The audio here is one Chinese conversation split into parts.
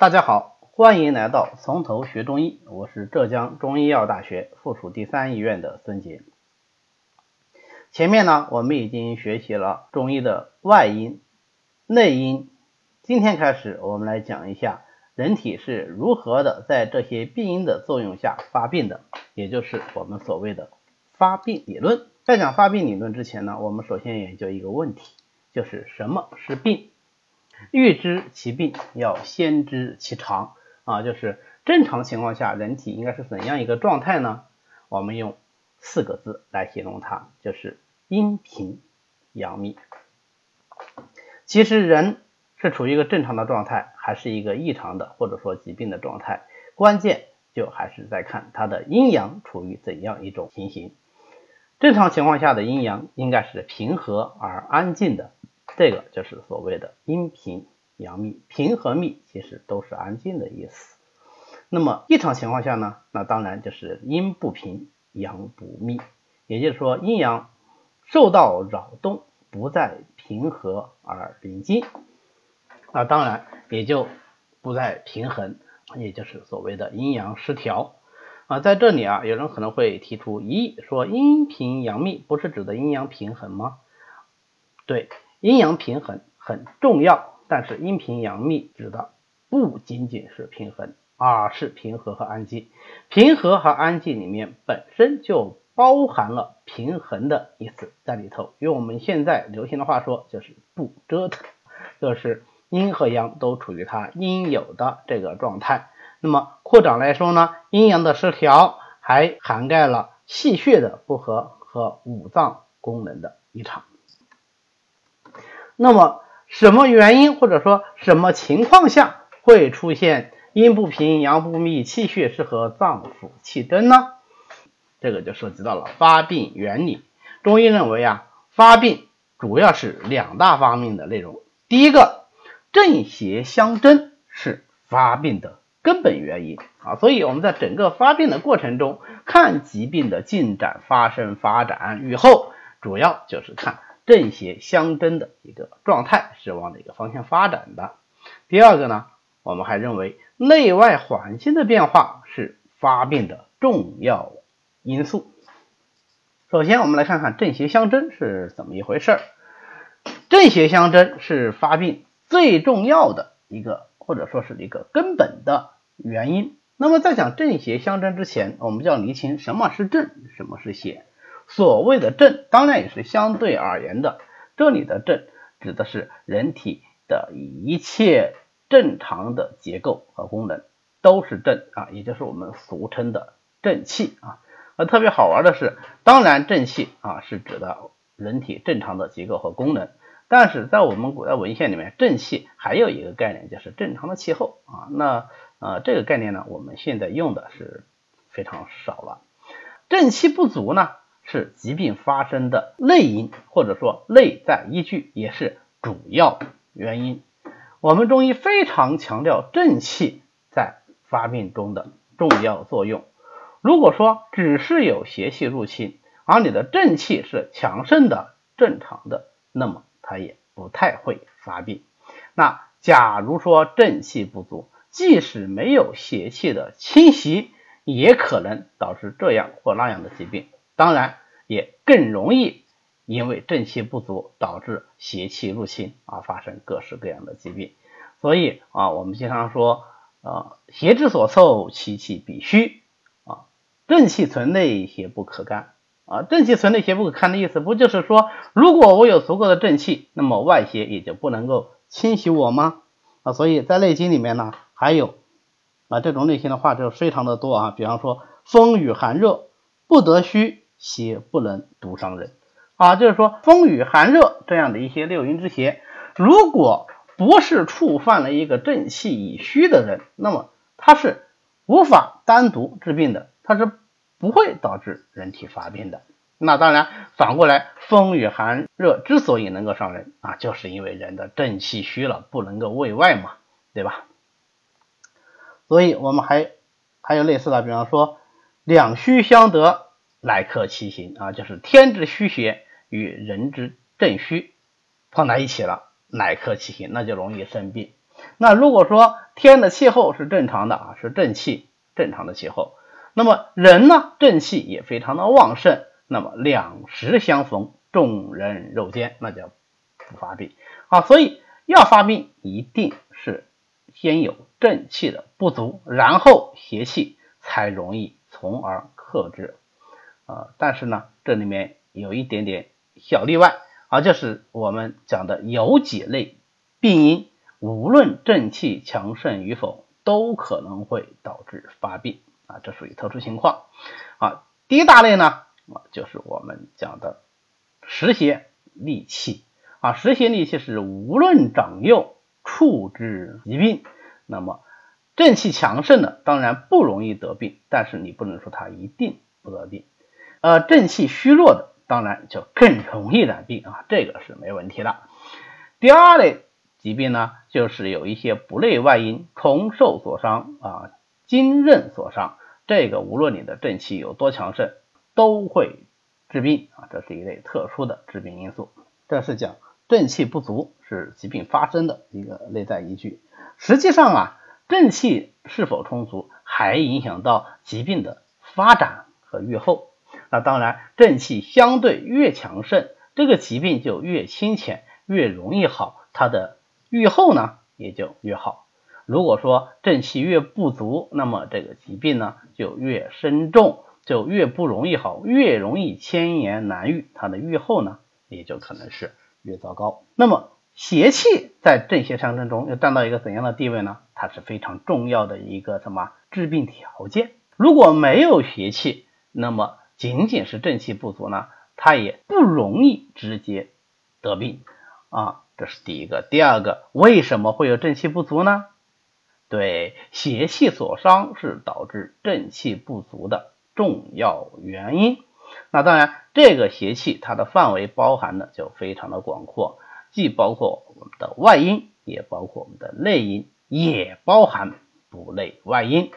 大家好，欢迎来到从头学中医，我是浙江中医药大学附属第三医院的孙杰。前面呢，我们已经学习了中医的外因、内因，今天开始我们来讲一下人体是如何的在这些病因的作用下发病的，也就是我们所谓的发病理论。在讲发病理论之前呢，我们首先研究一个问题，就是什么是病？欲知其病，要先知其常啊，就是正常情况下，人体应该是怎样一个状态呢？我们用四个字来形容它，就是阴平阳秘。其实人是处于一个正常的状态，还是一个异常的或者说疾病的状态，关键就还是在看它的阴阳处于怎样一种情形。正常情况下的阴阳应该是平和而安静的。这个就是所谓的阴平阳秘，平和秘其实都是安静的意思。那么异常情况下呢？那当然就是阴不平，阳不秘，也就是说阴阳受到扰动，不再平和而临近，那当然也就不再平衡，也就是所谓的阴阳失调啊。在这里啊，有人可能会提出疑义，说阴平阳秘不是指的阴阳平衡吗？对。阴阳平衡很重要，但是阴平阳秘指的不仅仅是平衡，而是平和和安静。平和和安静里面本身就包含了平衡的意思在里头。用我们现在流行的话说，就是不折腾，就是阴和阳都处于它应有的这个状态。那么扩展来说呢，阴阳的失调还涵盖了气血的不和和五脏功能的异常。那么，什么原因或者说什么情况下会出现阴不平、阳不密、气血失和、脏腑气滞呢？这个就涉及到了发病原理。中医认为啊，发病主要是两大方面的内容。第一个，正邪相争是发病的根本原因啊，所以我们在整个发病的过程中，看疾病的进展、发生、发展、愈后，主要就是看。正邪相争的一个状态是往哪个方向发展的？第二个呢，我们还认为内外环境的变化是发病的重要因素。首先，我们来看看正邪相争是怎么一回事儿。正邪相争是发病最重要的一个，或者说是一个根本的原因。那么，在讲正邪相争之前，我们就要厘清什么是正，什么是邪。所谓的正，当然也是相对而言的。这里的正指的是人体的一切正常的结构和功能都是正啊，也就是我们俗称的正气啊。那特别好玩的是，当然正气啊是指的人体正常的结构和功能，但是在我们古代文献里面，正气还有一个概念就是正常的气候啊。那呃这个概念呢，我们现在用的是非常少了。正气不足呢？是疾病发生的内因，或者说内在依据，也是主要原因。我们中医非常强调正气在发病中的重要作用。如果说只是有邪气入侵，而你的正气是强盛的、正常的，那么它也不太会发病。那假如说正气不足，即使没有邪气的侵袭，也可能导致这样或那样的疾病。当然，也更容易因为正气不足导致邪气入侵而发生各式各样的疾病。所以啊，我们经常说，啊，邪之所凑，其气必虚啊，正气存内，邪不可干啊。正气存内，邪不可干的意思，不就是说，如果我有足够的正气，那么外邪也就不能够侵袭我吗？啊，所以在《内经》里面呢，还有啊这种类型的话就非常的多啊，比方说，风雨寒热不得虚。邪不能毒伤人啊，就是说风雨寒热这样的一些六淫之邪，如果不是触犯了一个正气已虚的人，那么他是无法单独治病的，他是不会导致人体发病的。那当然反过来，风雨寒热之所以能够伤人啊，就是因为人的正气虚了，不能够卫外嘛，对吧？所以我们还还有类似的，比方说两虚相得。乃克其形啊，就是天之虚邪与人之正虚碰在一起了，乃克其形，那就容易生病。那如果说天的气候是正常的啊，是正气，正常的气候。那么人呢，正气也非常的旺盛。那么两时相逢，众人肉坚，那叫不发病啊。所以要发病，一定是先有正气的不足，然后邪气才容易从而克制啊。但是呢，这里面有一点点小例外啊，就是我们讲的有几类病因，无论正气强盛与否，都可能会导致发病啊，这属于特殊情况啊。第一大类呢。啊，就是我们讲的实邪利气啊，实邪利气是无论长幼处之疾病。那么正气强盛的当然不容易得病，但是你不能说它一定不得病。呃，正气虚弱的当然就更容易染病啊，这个是没问题的。第二类疾病呢，就是有一些不内外因，空受所伤啊，筋韧所伤，这个无论你的正气有多强盛。都会致病啊，这是一类特殊的致病因素。这是讲正气不足是疾病发生的一个内在依据。实际上啊，正气是否充足还影响到疾病的发展和愈后。那当然，正气相对越强盛，这个疾病就越清浅，越容易好，它的愈后呢也就越好。如果说正气越不足，那么这个疾病呢就越深重。就越不容易好，越容易千言难愈，它的愈后呢，也就可能是越糟糕。那么邪气在正邪相争中又占到一个怎样的地位呢？它是非常重要的一个什么治病条件？如果没有邪气，那么仅仅是正气不足呢，它也不容易直接得病啊。这是第一个。第二个，为什么会有正气不足呢？对，邪气所伤是导致正气不足的。重要原因，那当然，这个邪气它的范围包含的就非常的广阔，既包括我们的外因，也包括我们的内因，也包含不内外因。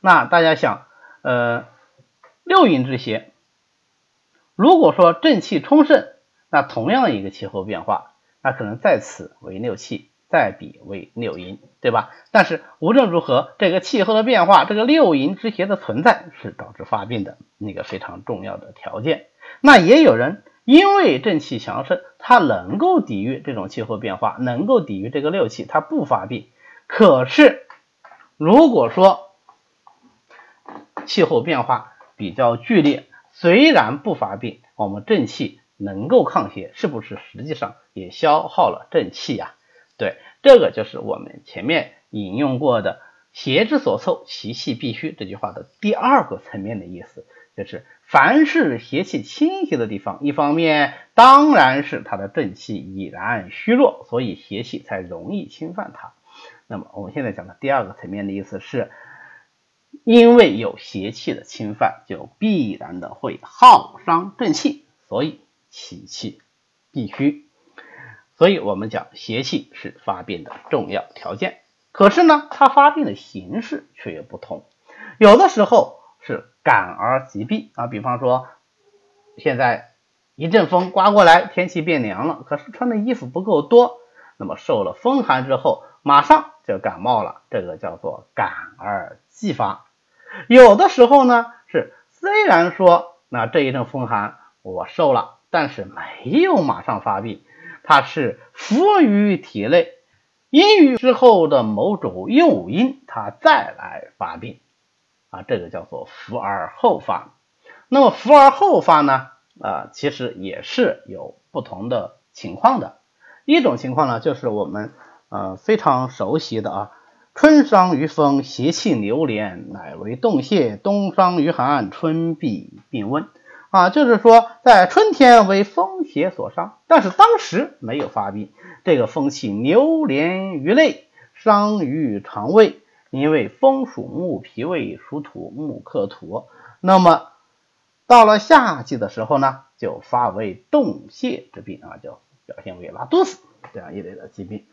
那大家想，呃，六淫之邪，如果说正气充盛，那同样的一个气候变化，那可能在此为六气。再彼为六淫，对吧？但是无论如何，这个气候的变化，这个六淫之邪的存在是导致发病的那个非常重要的条件。那也有人因为正气强盛，他能够抵御这种气候变化，能够抵御这个六气，他不发病。可是如果说气候变化比较剧烈，虽然不发病，我们正气能够抗邪，是不是实际上也消耗了正气呀？对，这个就是我们前面引用过的“邪之所凑，其气必虚”这句话的第二个层面的意思，就是凡是邪气侵袭的地方，一方面当然是它的正气已然虚弱，所以邪气才容易侵犯它。那么我们现在讲的第二个层面的意思是，因为有邪气的侵犯，就必然的会耗伤正气，所以其气必虚。所以我们讲邪气是发病的重要条件，可是呢，它发病的形式却有不同。有的时候是感而疾病啊，比方说现在一阵风刮过来，天气变凉了，可是穿的衣服不够多，那么受了风寒之后，马上就感冒了，这个叫做感而继发。有的时候呢，是虽然说那这一阵风寒我受了，但是没有马上发病。它是伏于体内，阴郁之后的某种诱因，它再来发病啊，这个叫做伏而后发。那么伏而后发呢？啊，其实也是有不同的情况的。一种情况呢，就是我们呃非常熟悉的啊，春伤于风，邪气流连，乃为冻泄；冬伤于寒，春必病温。啊，就是说，在春天为风邪所伤，但是当时没有发病。这个风气流连于内，伤于肠胃。因为风属木，脾胃属土，木克土。那么到了夏季的时候呢，就发为冻泄之病啊，就表现为拉肚子这样一类的疾病。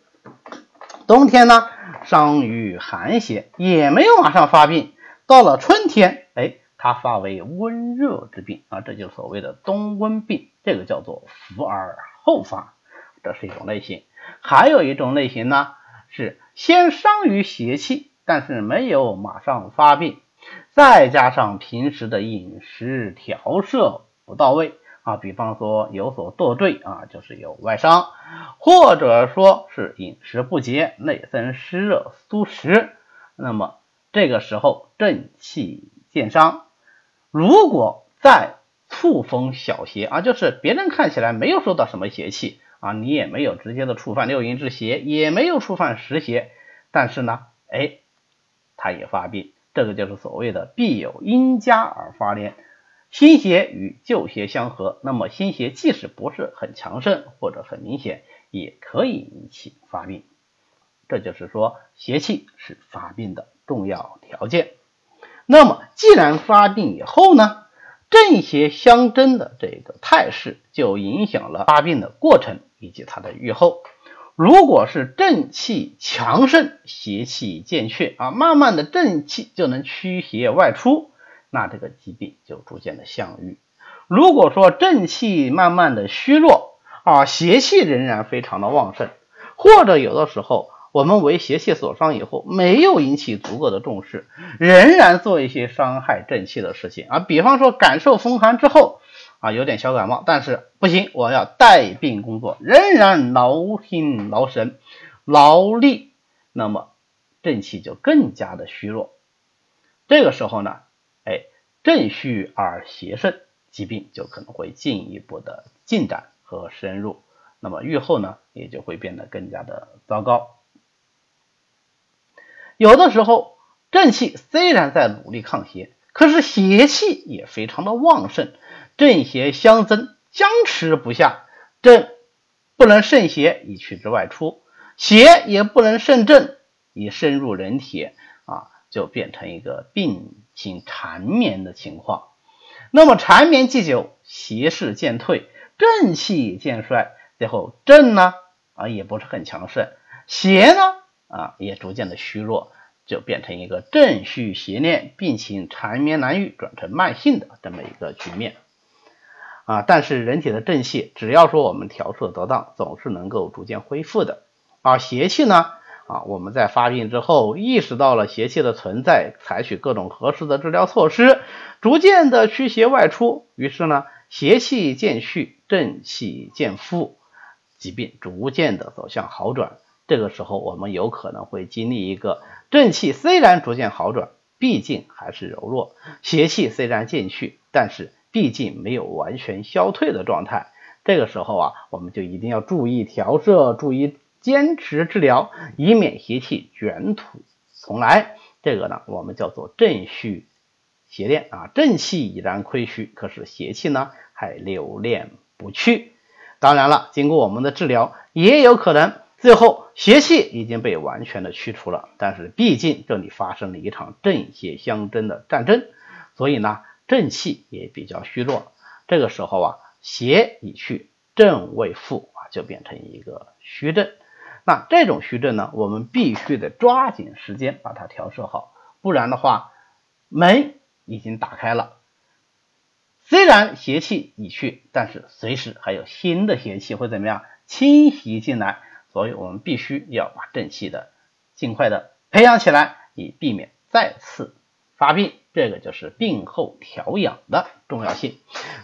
冬天呢，伤于寒邪，也没有马上发病。到了春天，哎。它发为温热之病啊，这就所谓的冬温病，这个叫做伏而后发，这是一种类型。还有一种类型呢，是先伤于邪气，但是没有马上发病，再加上平时的饮食调摄不到位啊，比方说有所堕坠啊，就是有外伤，或者说是饮食不节、内森湿热、疏食，那么这个时候正气渐伤。如果再触风小邪啊，就是别人看起来没有受到什么邪气啊，你也没有直接的触犯六淫之邪，也没有触犯实邪，但是呢，哎，他也发病，这个就是所谓的必有因加而发连，新邪与旧邪相合，那么新邪即使不是很强盛或者很明显，也可以引起发病，这就是说邪气是发病的重要条件。那么既然发病以后呢？正邪相争的这个态势，就影响了发病的过程以及它的预后。如果是正气强盛，邪气渐去啊，慢慢的正气就能驱邪外出，那这个疾病就逐渐的相愈。如果说正气慢慢的虚弱啊，邪气仍然非常的旺盛，或者有的时候。我们为邪气所伤以后，没有引起足够的重视，仍然做一些伤害正气的事情啊。比方说，感受风寒之后啊，有点小感冒，但是不行，我要带病工作，仍然劳心劳神劳力，那么正气就更加的虚弱。这个时候呢，正虚而邪盛，疾病就可能会进一步的进展和深入，那么愈后呢，也就会变得更加的糟糕。有的时候，正气虽然在努力抗邪，可是邪气也非常的旺盛，正邪相争，僵持不下。正不能胜邪以驱之外出，邪也不能胜正以深入人体啊，就变成一个病情缠绵的情况。那么缠绵既久，邪势渐退，正气渐衰，最后正呢啊也不是很强盛，邪呢？啊，也逐渐的虚弱，就变成一个正虚邪念，病情缠绵难愈，转成慢性的这么一个局面啊。但是人体的正气，只要说我们调摄得当，总是能够逐渐恢复的。而邪气呢，啊，我们在发病之后，意识到了邪气的存在，采取各种合适的治疗措施，逐渐的驱邪外出，于是呢，邪气渐去，正气渐复，疾病逐渐的走向好转。这个时候，我们有可能会经历一个正气虽然逐渐好转，毕竟还是柔弱；邪气虽然渐去，但是毕竟没有完全消退的状态。这个时候啊，我们就一定要注意调摄，注意坚持治疗，以免邪气卷土重来。这个呢，我们叫做正虚邪恋啊，正气已然亏虚，可是邪气呢还留恋不去。当然了，经过我们的治疗，也有可能。最后，邪气已经被完全的驱除了，但是毕竟这里发生了一场正邪相争的战争，所以呢，正气也比较虚弱。这个时候啊，邪已去，正未复啊，就变成一个虚症。那这种虚症呢，我们必须得抓紧时间把它调摄好，不然的话，门已经打开了，虽然邪气已去，但是随时还有新的邪气会怎么样侵袭进来。所以我们必须要把正气的尽快的培养起来，以避免再次发病。这个就是病后调养的重要性。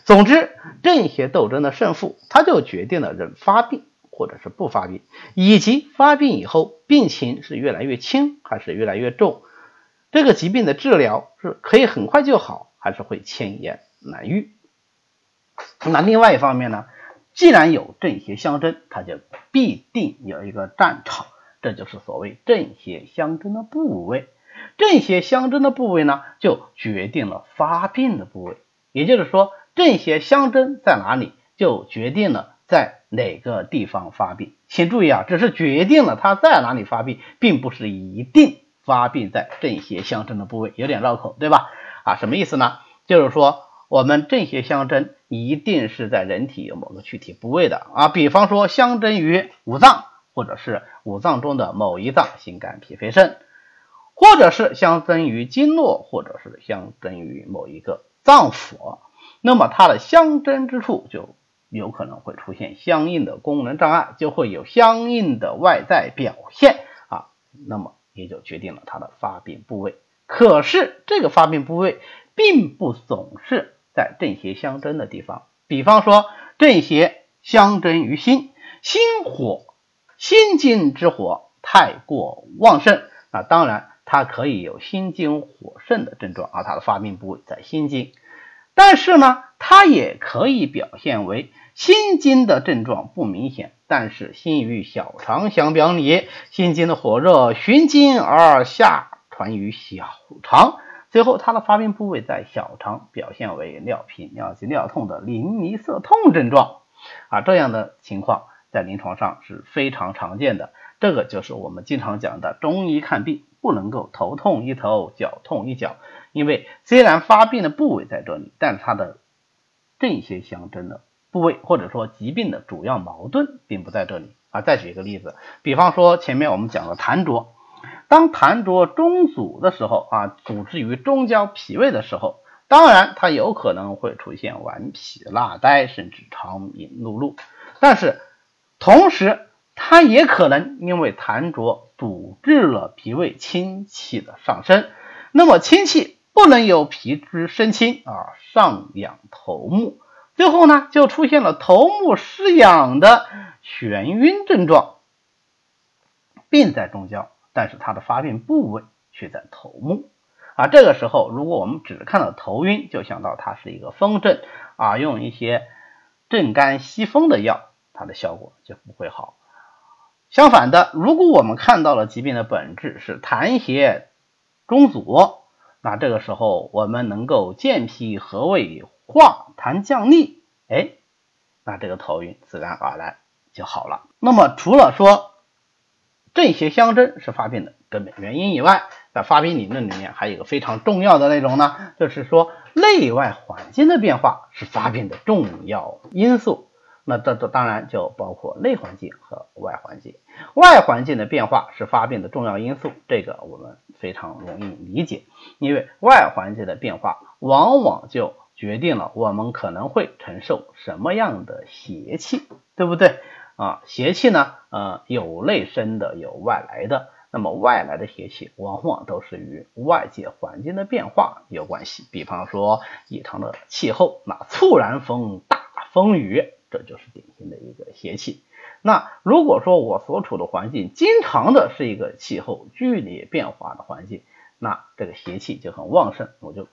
总之，正邪斗争的胜负，它就决定了人发病或者是不发病，以及发病以后病情是越来越轻还是越来越重，这个疾病的治疗是可以很快就好，还是会千言难愈。那另外一方面呢？既然有正邪相争，它就必定有一个战场，这就是所谓正邪相争的部位。正邪相争的部位呢，就决定了发病的部位。也就是说，正邪相争在哪里，就决定了在哪个地方发病。请注意啊，只是决定了它在哪里发病，并不是一定发病在正邪相争的部位。有点绕口，对吧？啊，什么意思呢？就是说。我们正邪相争，一定是在人体某个具体部位的啊，比方说相争于五脏，或者是五脏中的某一脏，心肝脾肺肾，或者是相争于经络，或者是相争于某一个脏腑。那么它的相争之处，就有可能会出现相应的功能障碍，就会有相应的外在表现啊，那么也就决定了它的发病部位。可是这个发病部位并不总是在正邪相争的地方，比方说正邪相争于心，心火、心经之火太过旺盛，那当然它可以有心经火盛的症状，而它的发病部位在心经。但是呢，它也可以表现为心经的症状不明显，但是心与小肠相表里，心经的火热循经而下传于小肠，最后它的发病部位在小肠，表现为尿频、尿急、尿痛的淋漓涩痛症状啊，这样的情况在临床上是非常常见的。这个就是我们经常讲的中医看病不能够头痛一头，脚痛一脚。因为虽然发病的部位在这里，但它的这些相争的部位，或者说疾病的主要矛盾并不在这里啊。再举一个例子，比方说前面我们讲的痰浊，当痰浊中阻的时候啊，阻滞于中焦脾胃的时候，当然它有可能会出现顽皮、纳呆，甚至肠鸣怒路，但是同时它也可能因为痰浊阻滞了脾胃清气的上升，那么清气。不能有皮之生青啊，上痒头目，最后呢就出现了头目失痒的眩晕症状。病在中焦，但是它的发病部位却在头目啊。这个时候，如果我们只看到头晕，就想到它是一个风症啊，用一些镇肝息风的药，它的效果就不会好。相反的，如果我们看到了疾病的本质是痰邪中阻。那这个时候，我们能够健脾和胃、化痰降逆，哎，那这个头晕自然而然就好了。那么，除了说正邪相争是发病的根本原因以外，在发病理论里面还有一个非常重要的内容呢，就是说内外环境的变化是发病的重要因素。那这这当然就包括内环境和外环境，外环境的变化是发病的重要因素，这个我们非常容易理解，因为外环境的变化往往就决定了我们可能会承受什么样的邪气，对不对啊？邪气呢，呃，有内生的，有外来的，那么外来的邪气往往都是与外界环境的变化有关系，比方说异常的气候，那猝然风大风雨。这就是典型的一个邪气。那如果说我所处的环境经常的是一个气候剧烈变化的环境，那这个邪气就很旺盛，我就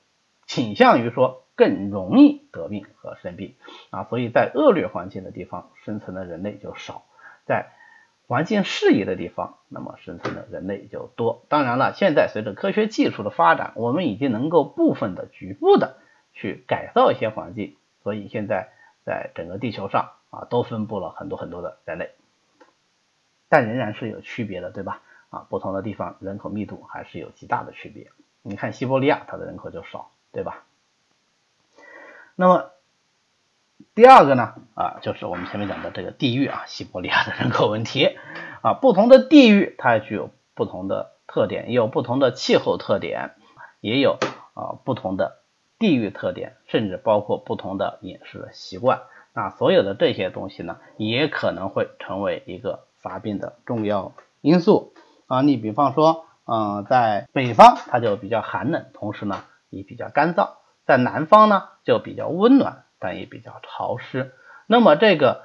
倾向于说更容易得病和生病啊。所以在恶劣环境的地方生存的人类就少，在环境适宜的地方，那么生存的人类就多。当然了，现在随着科学技术的发展，我们已经能够部分的局部的去改造一些环境，所以现在。在整个地球上啊，都分布了很多很多的人类，但仍然是有区别的，对吧？啊，不同的地方人口密度还是有极大的区别。你看西伯利亚，它的人口就少，对吧？那么第二个呢，啊，就是我们前面讲的这个地域啊，西伯利亚的人口问题啊，不同的地域它具有不同的特点，也有不同的气候特点，也有啊不同的。地域特点，甚至包括不同的饮食习惯，那所有的这些东西呢，也可能会成为一个发病的重要因素啊。你比方说，嗯，在北方它就比较寒冷，同时呢也比较干燥；在南方呢就比较温暖，但也比较潮湿。那么这个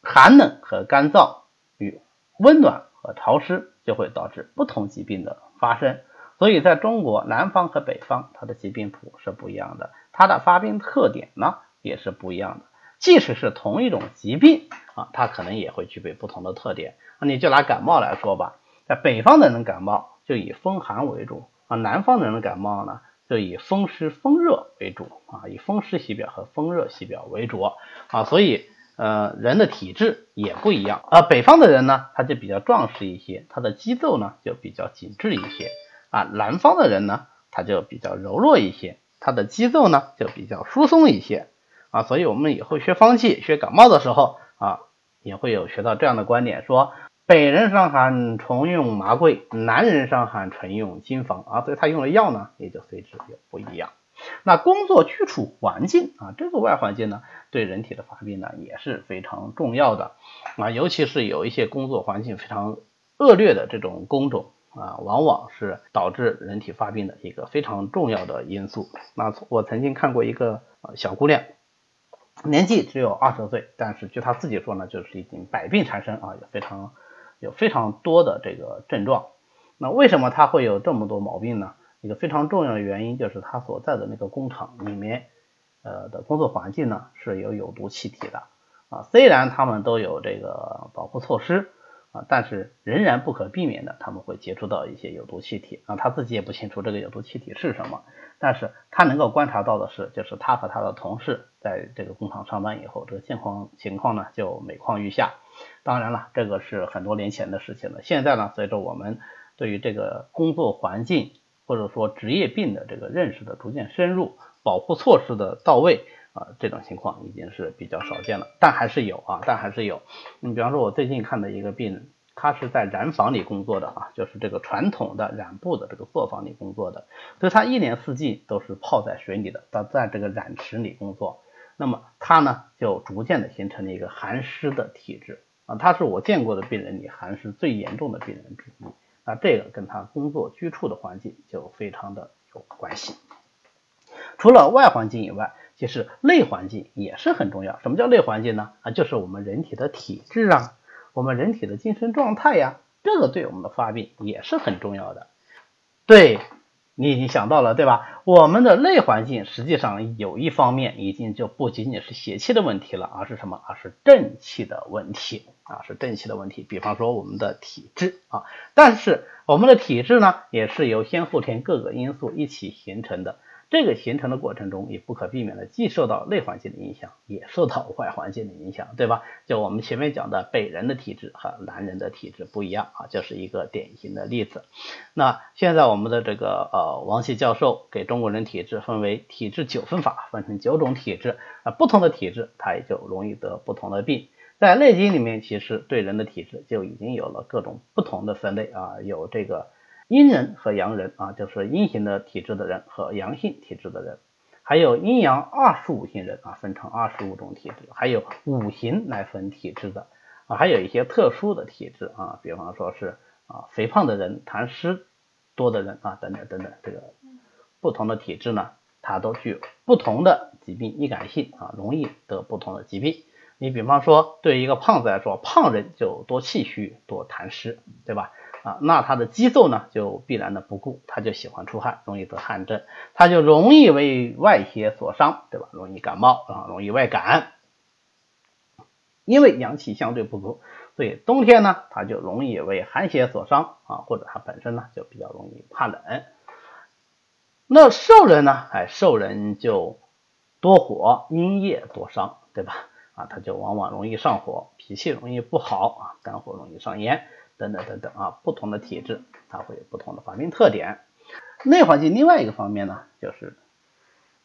寒冷和干燥与温暖和潮湿，就会导致不同疾病的发生。所以，在中国南方和北方，它的疾病谱是不一样的，它的发病特点呢也是不一样的。即使是同一种疾病啊，它可能也会具备不同的特点。那你就拿感冒来说吧，在北方的人感冒就以风寒为主啊，南方的人感冒呢就以风湿风热为主啊，以风湿系表和风热系表为主啊。所以，呃，人的体质也不一样啊。北方的人呢，他就比较壮实一些，他的肌肉呢就比较紧致一些。啊，南方的人呢，他就比较柔弱一些，他的肌肉呢就比较疏松一些啊，所以我们以后学方剂、学感冒的时候啊，也会有学到这样的观点，说北人伤寒纯用麻桂，南人伤寒纯用金方啊，所以他用的药呢也就随之也不一样。那工作居处环境啊，这个外环境呢，对人体的发病呢也是非常重要的啊，尤其是有一些工作环境非常。恶劣的这种工种啊，往往是导致人体发病的一个非常重要的因素。那我曾经看过一个小姑娘，年纪只有二十岁，但是据她自己说呢，就是已经百病缠身啊，有非常有非常多的这个症状。那为什么她会有这么多毛病呢？一个非常重要的原因就是她所在的那个工厂里面，呃的工作环境呢是有有毒气体的啊。虽然他们都有这个保护措施啊，但是仍然不可避免的他们会接触到一些有毒气体啊。他自己也不清楚这个有毒气体是什么，但是他能够观察到的是，就是他和他的同事在这个工厂上班以后，这个情况情况呢就每况愈下。当然了，这个是很多年前的事情了。现在呢，随着我们对于这个工作环境，或者说职业病的这个认识的逐渐深入，保护措施的到位啊，这种情况已经是比较少见了，但还是有啊，但还是有。你比方说，我最近看的一个病人，他是在染坊里工作的啊，就是这个传统的染布的这个作坊里工作的，所以他一年四季都是泡在水里的，他在这个染池里工作，那么他呢就逐渐的形成了一个寒湿的体质啊，他是我见过的病人里寒湿最严重的病人之一。那这个跟他工作居处的环境就非常的有关系。除了外环境以外，其实内环境也是很重要。什么叫内环境呢？啊，就是我们人体的体质啊，我们人体的精神状态呀，这个对我们的发病也是很重要的。对。你已经想到了，对吧？我们的内环境实际上有一方面已经就不仅仅是邪气的问题了，而是什么？而是正气的问题啊，是正气的问题。比方说我们的体质啊，但是我们的体质呢，也是由先后天各个因素一起形成的。这个形成的过程中，也不可避免的既受到内环境的影响，也受到外环境的影响，对吧？就我们前面讲的北人的体质和南人的体质不一样啊，就是一个典型的例子。那现在我们的这个呃王琦教授给中国人体质分为体质九分法，分成九种体质啊，不同的体质它也就容易得不同的病。在《内经》里面，其实对人的体质就已经有了各种不同的分类啊，有这个。阴人和阳人啊，就是阴型的体质的人和阳性体质的人，还有阴阳二十五型人啊，分成二十五种体质，还有五行来分体质的啊，还有一些特殊的体质啊，比方说是啊肥胖的人、痰湿多的人啊等等等等，这个不同的体质呢，它都具有不同的疾病易感性啊，容易得不同的疾病。你比方说，对一个胖子来说，胖人就多气虚、多痰湿，对吧？啊，那他的肌肉呢就必然的不顾，他就喜欢出汗，容易得汗症，他就容易为外邪所伤，对吧？容易感冒啊，容易外感。因为阳气相对不足，所以冬天呢，他就容易为寒邪所伤啊，或者他本身呢就比较容易怕冷。那瘦人呢，哎，瘦人就多火，阴液多伤，对吧？啊，他就往往容易上火，脾气容易不好啊，肝火容易上炎。等等等等啊，不同的体质它会有不同的发病特点。内环境另外一个方面呢，就是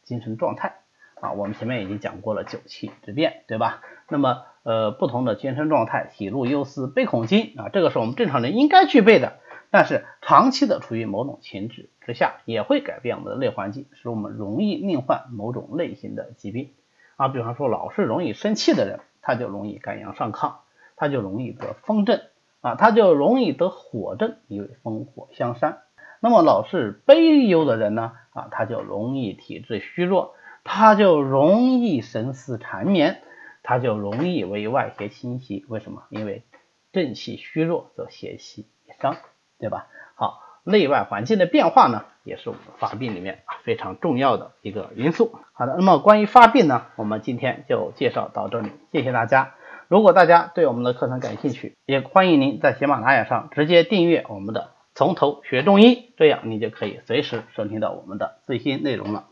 精神状态啊。我们前面已经讲过了九气之变，对吧？那么呃，不同的精神状态，喜怒忧思悲恐惊啊，这个是我们正常人应该具备的。但是长期的处于某种情志之下，也会改变我们的内环境，使我们容易另患某种类型的疾病啊。比方说，老是容易生气的人，他就容易肝阳上亢，他就容易得风症。啊，他就容易得火症，因为风火相伤。那么老是悲忧的人呢，啊，他就容易体质虚弱，他就容易神思缠绵，他就容易为外邪侵袭。为什么？因为正气虚弱则邪气伤，对吧？好，内外环境的变化呢，也是我们发病里面啊非常重要的一个因素。好的，那么关于发病呢，我们今天就介绍到这里，谢谢大家。如果大家对我们的课程感兴趣，也欢迎您在喜马拉雅上直接订阅我们的《从头学中医》，这样你就可以随时收听到我们的最新内容了。